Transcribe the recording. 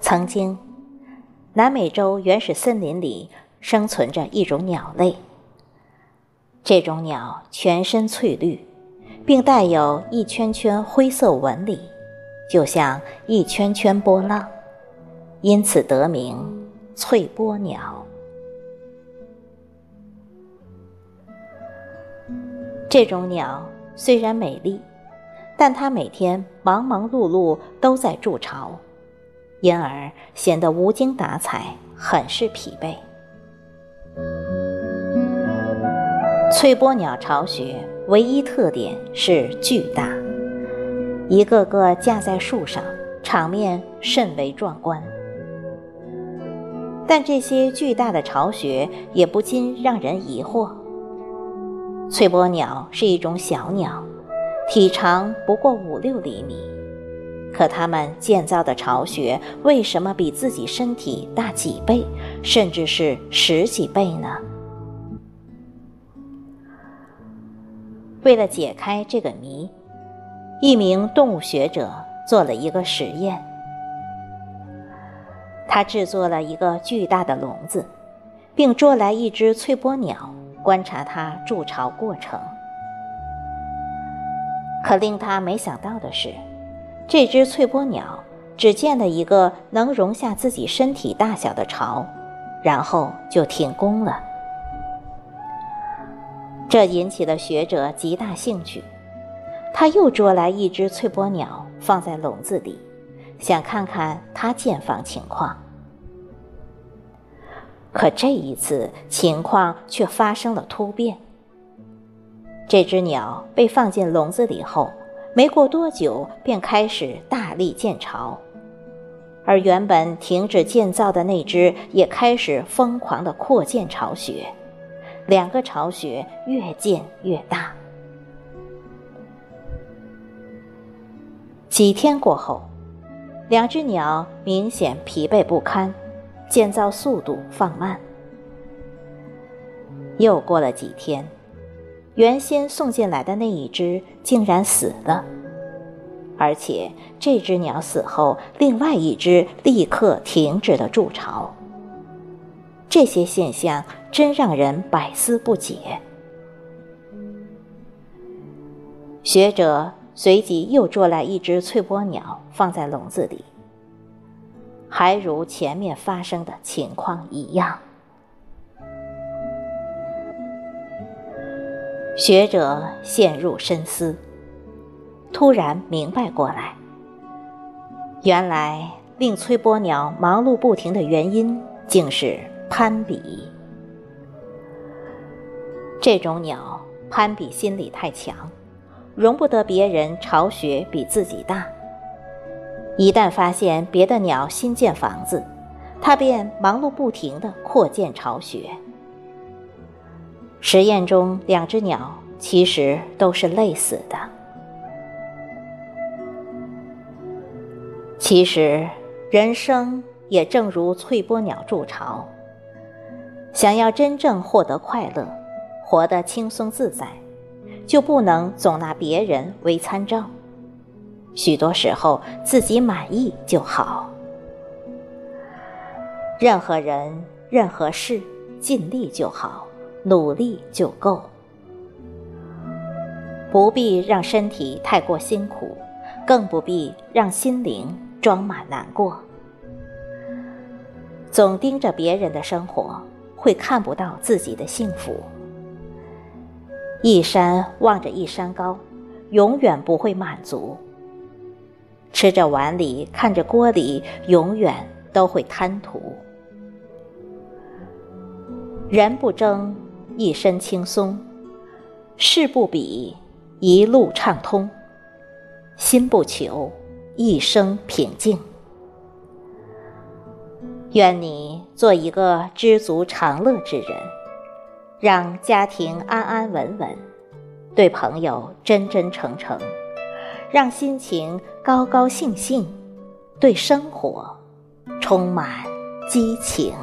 曾经南美洲原始森林里生存着一种鸟类。这种鸟全身翠绿并带有一圈圈灰色纹理就像一圈圈波浪因此得名翠波鸟这种鸟虽然美丽，但它每天忙忙碌碌都在筑巢。因而显得无精打采，很是疲惫。翠波鸟巢穴唯一特点是巨大，一个个架在树上，场面甚为壮观。但这些巨大的巢穴也不禁让人疑惑：翠波鸟是一种小鸟，体长不过五六厘米。可它们建造的巢穴为什么比自己身体大几倍，甚至是十几倍呢？为了解开这个谜，一名动物学者做了一个实验。他制作了一个巨大的笼子，并捉来一只翠波鸟，观察它筑巢过程。可令他没想到的是。这只翠波鸟只建了一个能容下自己身体大小的巢，然后就停工了。这引起了学者极大兴趣。他又捉来一只翠波鸟放在笼子里，想看看它建房情况。可这一次情况却发生了突变。这只鸟被放进笼子里后。没过多久，便开始大力建巢，而原本停止建造的那只也开始疯狂地扩建巢穴，两个巢穴越建越大。几天过后，两只鸟明显疲惫不堪，建造速度放慢。又过了几天。原先送进来的那一只竟然死了，而且这只鸟死后，另外一只立刻停止了筑巢。这些现象真让人百思不解。学者随即又捉来一只翠波鸟，放在笼子里，还如前面发生的情况一样。学者陷入深思，突然明白过来，原来令翠波鸟忙碌不停的原因，竟是攀比。这种鸟攀比心理太强，容不得别人巢穴比自己大。一旦发现别的鸟新建房子，它便忙碌不停的扩建巢穴。实验中，两只鸟其实都是累死的。其实，人生也正如翠波鸟筑巢。想要真正获得快乐，活得轻松自在，就不能总拿别人为参照。许多时候，自己满意就好。任何人、任何事，尽力就好。努力就够，不必让身体太过辛苦，更不必让心灵装满难过。总盯着别人的生活，会看不到自己的幸福。一山望着一山高，永远不会满足。吃着碗里看着锅里，永远都会贪图。人不争。一身轻松，事不比，一路畅通；心不求，一生平静。愿你做一个知足常乐之人，让家庭安安稳稳，对朋友真真诚诚，让心情高高兴兴，对生活充满激情。